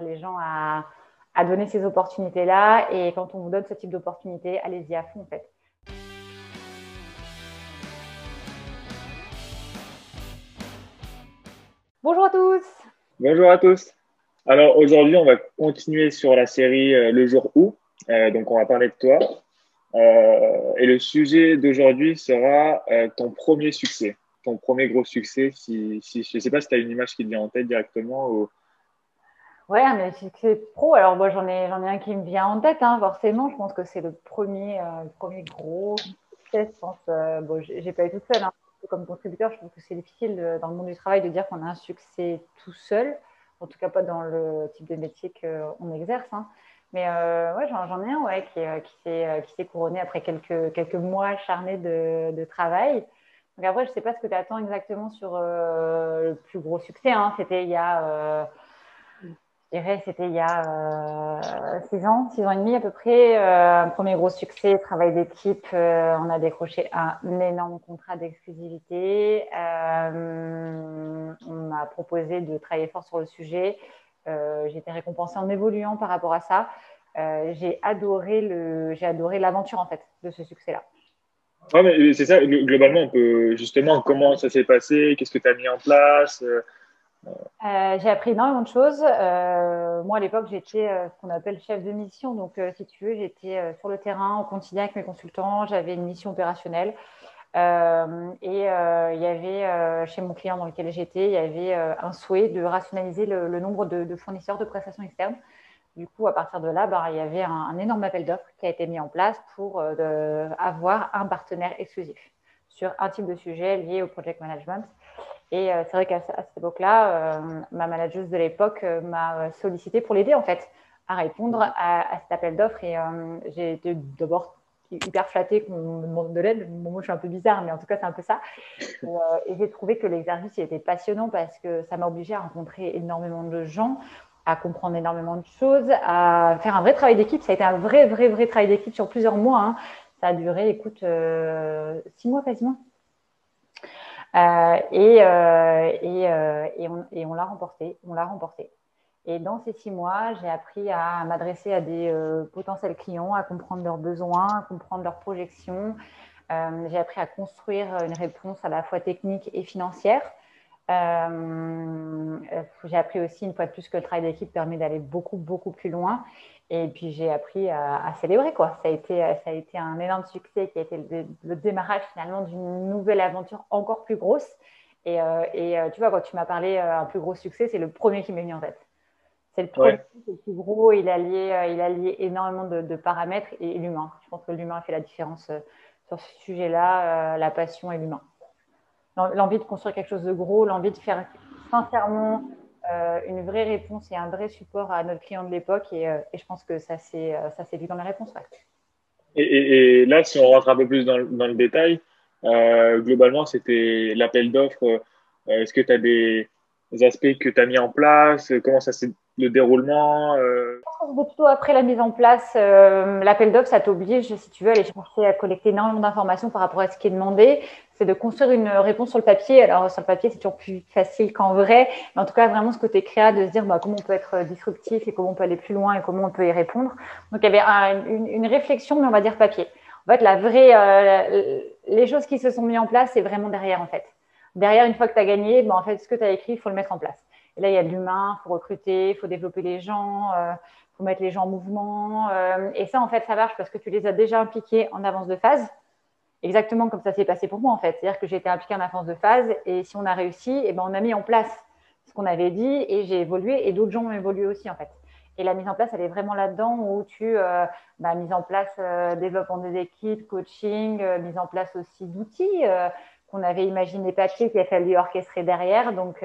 les gens à, à donner ces opportunités-là. Et quand on vous donne ce type d'opportunité, allez-y à fond, en fait. Bonjour à tous. Bonjour à tous. Alors aujourd'hui, on va continuer sur la série euh, Le jour où. Euh, donc, on va parler de toi. Euh, et le sujet d'aujourd'hui sera ton premier succès, ton premier gros succès. Si, si je ne sais pas si tu as une image qui te vient en tête directement. Ou... Ouais, mais succès pro. Alors, moi, j'en ai, ai un qui me vient en tête, hein, forcément. Je pense que c'est le premier, premier gros succès. Je pense, bon, j'ai pas eu tout seul. Hein. Comme contributeur, je trouve que c'est difficile dans le monde du travail de dire qu'on a un succès tout seul en tout cas pas dans le type de métier qu'on exerce. Hein. Mais euh, ouais, j'en ai un ouais, qui, euh, euh, qui s'est couronné après quelques, quelques mois acharnés de, de travail. Donc après, je ne sais pas ce que tu attends exactement sur le plus gros succès. C'était il y a dirais, c'était il y a euh, six ans, six ans et demi à peu près. Euh, premier gros succès, travail d'équipe. Euh, on a décroché un énorme contrat d'exclusivité. on m'a proposé de travailler fort sur le sujet. j'ai été récompensée en évoluant par rapport à ça. j'ai adoré le, j'ai adoré l'aventure en fait de ce succès-là. Ouais, c'est ça. Globalement, justement comment ça s'est passé, qu'est-ce que tu as mis en place? Euh, j'ai appris énormément de choses. Euh, moi, à l'époque, j'étais euh, ce qu'on appelle chef de mission. Donc, si tu veux, j'étais sur le terrain, au quotidien avec mes consultants. J'avais une mission opérationnelle. et il y avait, chez mon client dans lequel j'étais, il y avait un souhait de rationaliser le, nombre de, fournisseurs de prestations externes. Du coup, à partir de là, bah, il y avait un énorme appel d'offres qui a été mis en place pour avoir un partenaire exclusif sur un type de sujet lié au project management. Et euh, c'est vrai qu'à cette époque-là, euh, ma manageuse de l'époque euh, m'a sollicité pour l'aider en fait à répondre à, cet appel d'offres. Et j'ai été d'abord hyper flattée qu'on me demande de l'aide. Moi, je suis un peu bizarre, mais en tout cas, c'est un peu ça. Et, j'ai trouvé que l'exercice était passionnant parce que ça m'a obligée à rencontrer énormément de gens, à comprendre énormément de choses, à faire un vrai travail d'équipe. Ça a été un vrai, vrai, vrai travail d'équipe sur plusieurs mois. Hein. Ça a duré, écoute, six mois quasiment. Euh, et, euh, euh, et, on, et, on, l'a remporté. On l'a remporté. Et dans ces six mois, j'ai appris à m'adresser à des potentiels clients, à comprendre leurs besoins, à comprendre leurs projections. j'ai appris à construire une réponse à la fois technique et financière. J'ai appris aussi, une fois de plus, que le travail d'équipe permet d'aller beaucoup, beaucoup plus loin. Et puis j'ai appris à, célébrer quoi. Ça a été ça a été un énorme succès qui a été le, démarrage finalement d'une nouvelle aventure encore plus grosse. Et, euh, et euh, tu vois quand tu m'as parlé euh, un plus gros succès, c'est le premier qui m'est venu en tête. C'est le premier, le plus gros. Il a lié il a lié énormément de, paramètres et, l'humain. Je pense que l'humain fait la différence sur ce sujet-là, la passion et l'humain. L'envie de construire quelque chose de gros, l'envie de faire sincèrement euh, une vraie réponse et un vrai support à notre client de l'époque. Et, euh, je pense que ça s'est euh, vu dans la réponse. Et, là, si on rentre un peu plus dans, le détail, globalement, c'était l'appel d'offres. Est-ce que tu as des, aspects que tu as mis en place Comment ça s'est le déroulement euh... Plutôt après la mise en place, euh, l'appel d'offres, ça t'oblige, si tu veux, aller chercher à collecter énormément d'informations par rapport à ce qui est demandé. C'est de construire une réponse sur le papier. Alors, sur le papier, c'est toujours plus facile qu'en vrai. Mais en tout cas, vraiment, ce côté créa de se dire bah, comment on peut être disruptif et comment on peut aller plus loin et comment on peut y répondre. Donc, il y avait une, réflexion, mais on va dire papier. En fait, la vraie, euh, les choses qui se sont mises en place, c'est vraiment derrière, en fait. Derrière, une fois que tu as gagné, bah, en fait, ce que tu as écrit, il faut le mettre en place. Et là, il y a de l'humain, il faut recruter, il faut développer les gens, il euh, faut mettre les gens en mouvement. Euh, et ça, en fait, ça marche parce que tu les as déjà impliqués en avance de phase. Exactement comme ça s'est passé pour moi, en fait. C'est-à-dire que j'ai été impliquée en avance de phase et si on a réussi, eh ben, on a mis en place ce qu'on avait dit et j'ai évolué et d'autres gens ont évolué aussi, en fait. Et la mise en place, elle est vraiment là-dedans où tu, euh, bah, mise en place développement des équipes, coaching, mise en place aussi d'outils qu'on avait imaginé papier qu'il a fallu orchestrer derrière. Donc,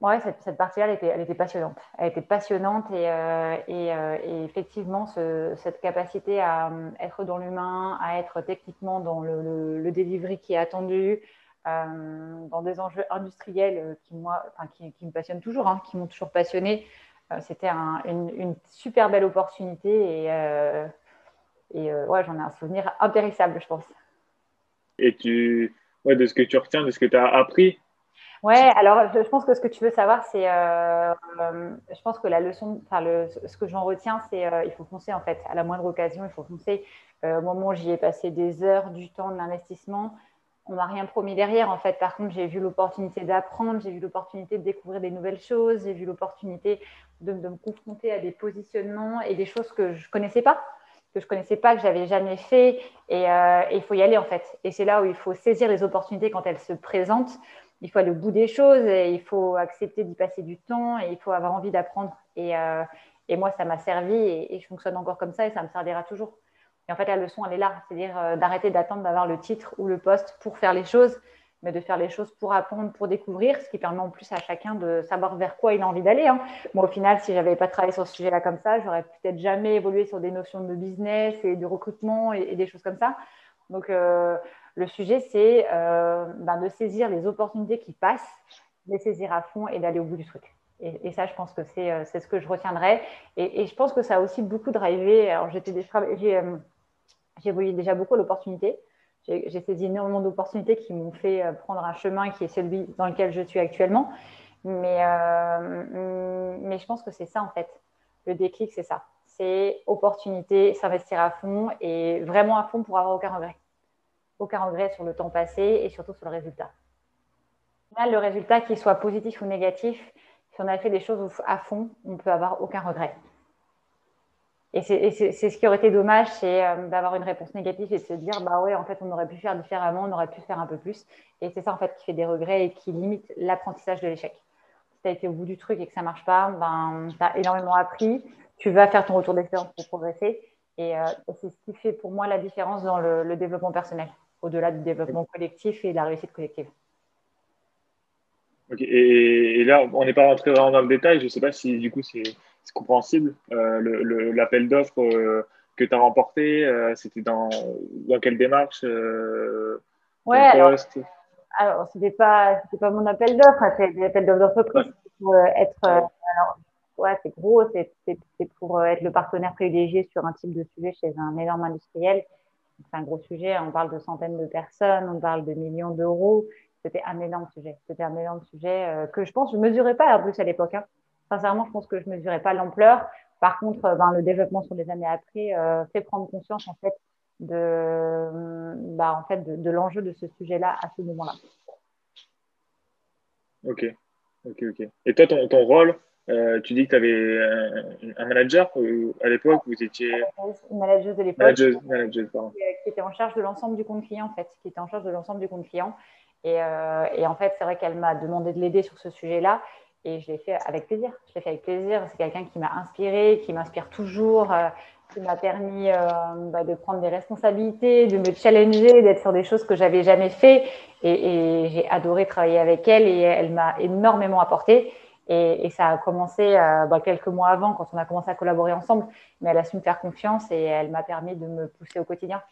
Ouais, cette, partie-là, elle était, passionnante. Elle était passionnante et, euh, euh, effectivement, cette capacité à euh, être dans l'humain, à être techniquement dans le, le, delivery qui est attendu, dans des enjeux industriels qui, moi, enfin, qui, me passionnent toujours, hein, qui m'ont toujours passionné. C'était une, super belle opportunité et, et ouais, j'en ai un souvenir impérissable, je pense. Et tu, ouais, de ce que tu retiens, de ce que tu as appris Ouais, alors je, pense que ce que tu veux savoir, c'est, euh, euh, je pense que la leçon, enfin ce que j'en retiens, c'est euh, il faut foncer en fait. À la moindre occasion, il faut foncer. au moment où j'y ai passé des heures, du temps, de l'investissement, on m'a rien promis derrière en fait. Par contre, j'ai vu l'opportunité d'apprendre, j'ai vu l'opportunité de découvrir des nouvelles choses, j'ai vu l'opportunité de, de, me confronter à des positionnements et des choses que je connaissais pas que je connaissais pas, que j'avais jamais fait. Et il faut y aller en fait. Et c'est là où il faut saisir les opportunités quand elles se présentent il faut aller au bout des choses et il faut accepter d'y passer du temps et il faut avoir envie d'apprendre. Et, euh, et, moi, ça m'a servi et, je fonctionne encore comme ça et ça me servira toujours. Et en fait, la leçon, elle est là, c'est-à-dire euh, d'arrêter d'attendre d'avoir le titre ou le poste pour faire les choses, mais de faire les choses pour apprendre, pour découvrir, ce qui permet en plus à chacun de savoir vers quoi il a envie d'aller. Hein. Moi, au final, si j'avais pas travaillé sur ce sujet-là comme ça, j'aurais peut-être jamais évolué sur des notions de business et de recrutement et, des choses comme ça. Donc, euh, le sujet, c'est euh, ben, de saisir les opportunités qui passent, de les saisir à fond et d'aller au bout du truc. Et, ça, je pense que euh, c'est ce que je retiendrai. Et, je pense que ça a aussi beaucoup drivé. Alors, j'ai euh, déjà beaucoup l'opportunité. J'ai saisi énormément d'opportunités qui m'ont fait prendre un chemin qui est celui dans lequel je suis actuellement. Mais, mais je pense que c'est ça, en fait. Le déclic, c'est ça. C'est opportunité, s'investir à fond et vraiment à fond pour avoir aucun regret aucun regret sur le temps passé et surtout sur le résultat. le résultat, qu'il soit positif ou négatif, si on a fait des choses à fond, on ne peut avoir aucun regret. Et c'est ce qui aurait été dommage, c'est euh, d'avoir une réponse négative et de se dire, bah ouais, en fait, on aurait pu faire différemment, on aurait pu faire un peu plus. Et c'est ça, en fait, qui fait des regrets et qui limite l'apprentissage de l'échec. Si tu as été au bout du truc et que ça ne marche pas, ben, tu as énormément appris. Tu vas faire ton retour d'expérience pour progresser. Et, euh, c'est ce qui fait pour moi la différence dans le développement personnel au-delà du développement collectif et de la réussite collective. Et, là, on n'est pas rentré vraiment dans le détail. Je ne sais pas si du coup c'est compréhensible. Euh, L'appel d'offres euh, que tu as remporté, euh, c'était dans, dans, quelle démarche Ouais, alors, alors c'était pas, pas mon appel d'offres, c'est des appels d'offres d'entreprise. Pour être, alors, ouais, c'est gros, c'est pour être le partenaire privilégié sur un type de sujet chez un énorme industriel c'est un gros sujet. On parle de centaines de personnes, on parle de millions d'euros. C'était un énorme sujet. C'était un énorme sujet euh, que je pense, je ne mesurais pas en plus à l'époque. Hein. Sincèrement, je pense que je ne mesurais pas l'ampleur. Par contre, euh, ben, le développement sur les années après euh, fait prendre conscience en fait de, en fait, de, l'enjeu de ce sujet-là à ce moment-là. Ok, ok, ok. Et toi, ton rôle, euh, tu dis que tu avais un, manager à l'époque, vous étiez. Une manageuse de l'époque. Qui était en charge de l'ensemble du compte client, en fait. Qui était en charge de l'ensemble du compte client. Et, euh, et en fait, c'est vrai qu'elle m'a demandé de l'aider sur ce sujet-là. Et je l'ai fait avec plaisir. Je l'ai fait avec plaisir. C'est quelqu'un qui m'a inspiré, qui m'inspire toujours, euh, qui m'a permis bah, de prendre des responsabilités, de me challenger, d'être sur des choses que j'avais jamais fait. Et, et j'ai adoré travailler avec elle et elle m'a énormément apporté. Et, ça a commencé euh, bah, quelques mois avant, quand on a commencé à collaborer ensemble. Mais elle a su me faire confiance et elle m'a permis de me pousser au quotidien.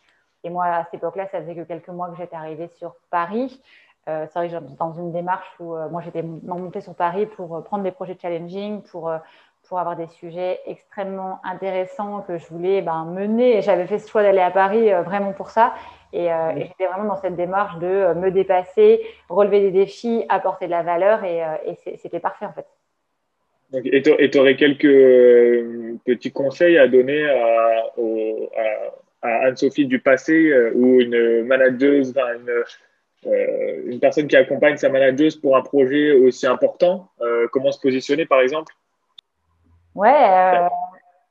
Et moi, à cette époque-là, ça faisait que quelques mois que j'étais arrivée sur Paris. Euh, c'est vrai que dans une démarche où euh, moi, j'étais montée sur Paris pour prendre des projets challenging, pour, pour avoir des sujets extrêmement intéressants que je voulais ben, mener. Et j'avais fait ce choix d'aller à Paris vraiment pour ça. Et, euh, j'étais vraiment dans cette démarche de euh, me dépasser, relever des défis, apporter de la valeur. Et, euh, c'était parfait, en fait. Et tu aurais quelques petits conseils à donner à, Anne-Sophie du passé ou une manageuse, une, une, personne qui accompagne sa manageuse pour un projet aussi important Comment se positionner, par exemple? Ouais,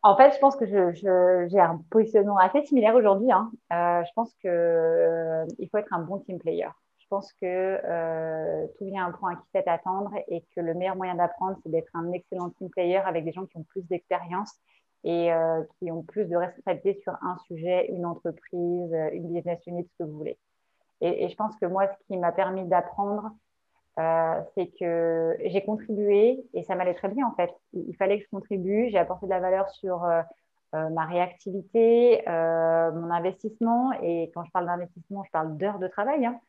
en fait, je pense que j'ai un positionnement assez similaire aujourd'hui. Hein. Euh, je pense qu'il euh, faut être un bon team player. Je pense que euh, tout vient à un point qui fait attendre et que le meilleur moyen d'apprendre, c'est d'être un excellent team player avec des gens qui ont plus d'expérience et qui ont plus de responsabilités sur un sujet, une entreprise, une business unit, ce que vous voulez. Et, et je pense que moi, ce qui m'a permis d'apprendre, euh, c'est que j'ai contribué et ça m'allait très bien en fait. Il, fallait que je contribue, j'ai apporté de la valeur sur euh, euh, ma réactivité, mon investissement. Et quand je parle d'investissement, je parle d'heures de travail. Hein.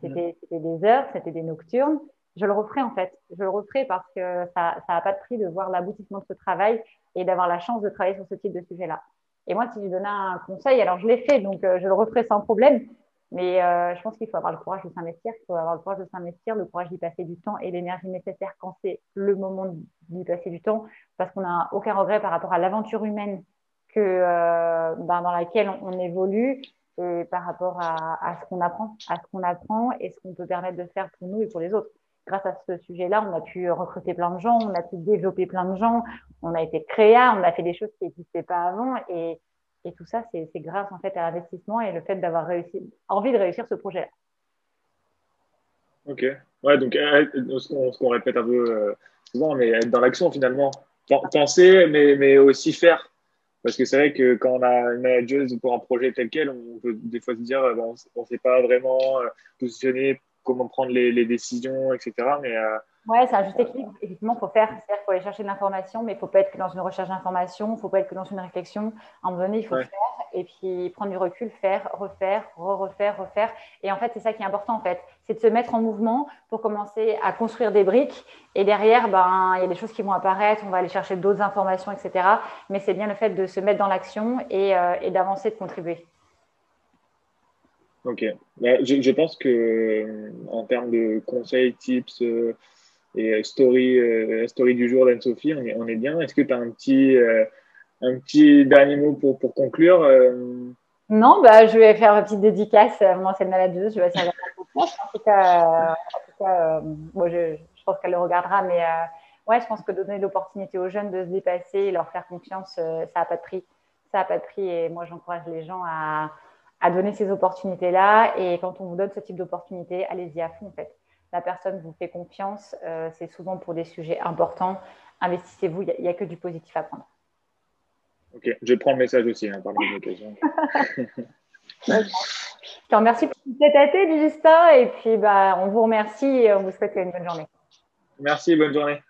C'était des heures, c'était des nocturnes. Je le referai en fait. Je le referai parce que ça n'a pas de prix de voir l'aboutissement de ce travail et d'avoir la chance de travailler sur ce type de sujet-là. Et moi, si je donnais un conseil, alors je l'ai fait, donc je le referai sans problème. Mais euh, je pense qu'il faut avoir le courage de s'investir, il faut avoir le courage de s'investir, le courage d'y passer du temps et l'énergie nécessaire quand c'est le moment d'y passer du temps, parce qu'on n'a aucun regret par rapport à l'aventure humaine que, euh, ben, dans laquelle on, évolue et par rapport à, à ce qu'on apprend, à ce qu'on apprend et ce qu'on peut permettre de faire pour nous et pour les autres. Grâce à ce sujet-là, on a pu recruter plein de gens, on a pu développer plein de gens, on a été créa, on a fait des choses qui n'existaient pas avant et et tout ça, c'est grâce en fait à l'investissement et le fait d'avoir réussi, envie de réussir ce projet. Ok. Ouais, donc euh, ce qu'on répète un peu euh, souvent, mais être dans l'action finalement. Penser, mais, mais aussi faire. Parce que c'est vrai que quand on a une manageuse pour un projet tel quel, on peut des fois se dire bon, on ne sait pas vraiment euh, positionner, comment prendre les décisions, etc. Mais Ouais, c'est un juste équilibre. Effectivement, il faut faire. C'est-à-dire qu'il faut aller chercher de l'information, mais il ne faut pas être que dans une recherche d'information, il ne faut pas être que dans une réflexion. À un moment donné, il faut faire et puis prendre du recul, faire, refaire, re-refaire, refaire. Et en fait, c'est ça qui est important, en fait. C'est de se mettre en mouvement pour commencer à construire des briques. Et derrière, ben, il y a des choses qui vont apparaître, on va aller chercher d'autres informations, etc. Mais c'est bien le fait de se mettre dans l'action et, euh, et d'avancer, de contribuer. Ok. Bah, je, je, pense que en termes de conseils, tips, euh, et story, euh, story du jour d'Anne-Sophie, on est, bien. Est-ce que tu as un petit, euh, un petit dernier mot pour, pour conclure euh? Non, bah, je vais faire une petite dédicace à mon ancienne maladeuse. Je vais essayer en tout cas, en tout cas bon, je, je, pense qu'elle le regardera, mais ouais, je pense que donner l'opportunité aux jeunes de se dépasser et leur faire confiance, ça n'a pas de prix. Ça n'a pas et moi, j'encourage les gens à, à donner ces opportunités-là. Et quand on vous donne ce type d'opportunité, allez-y à fond, en fait la personne vous fait confiance, euh, c'est souvent pour des sujets importants. Investissez-vous, il n'y a, que du positif à prendre. Ok, je prends le message aussi hein, par l'occasion. je te remercie pour cette AT, Justin, et puis bah, on vous remercie et on vous souhaite une bonne journée. Merci, bonne journée.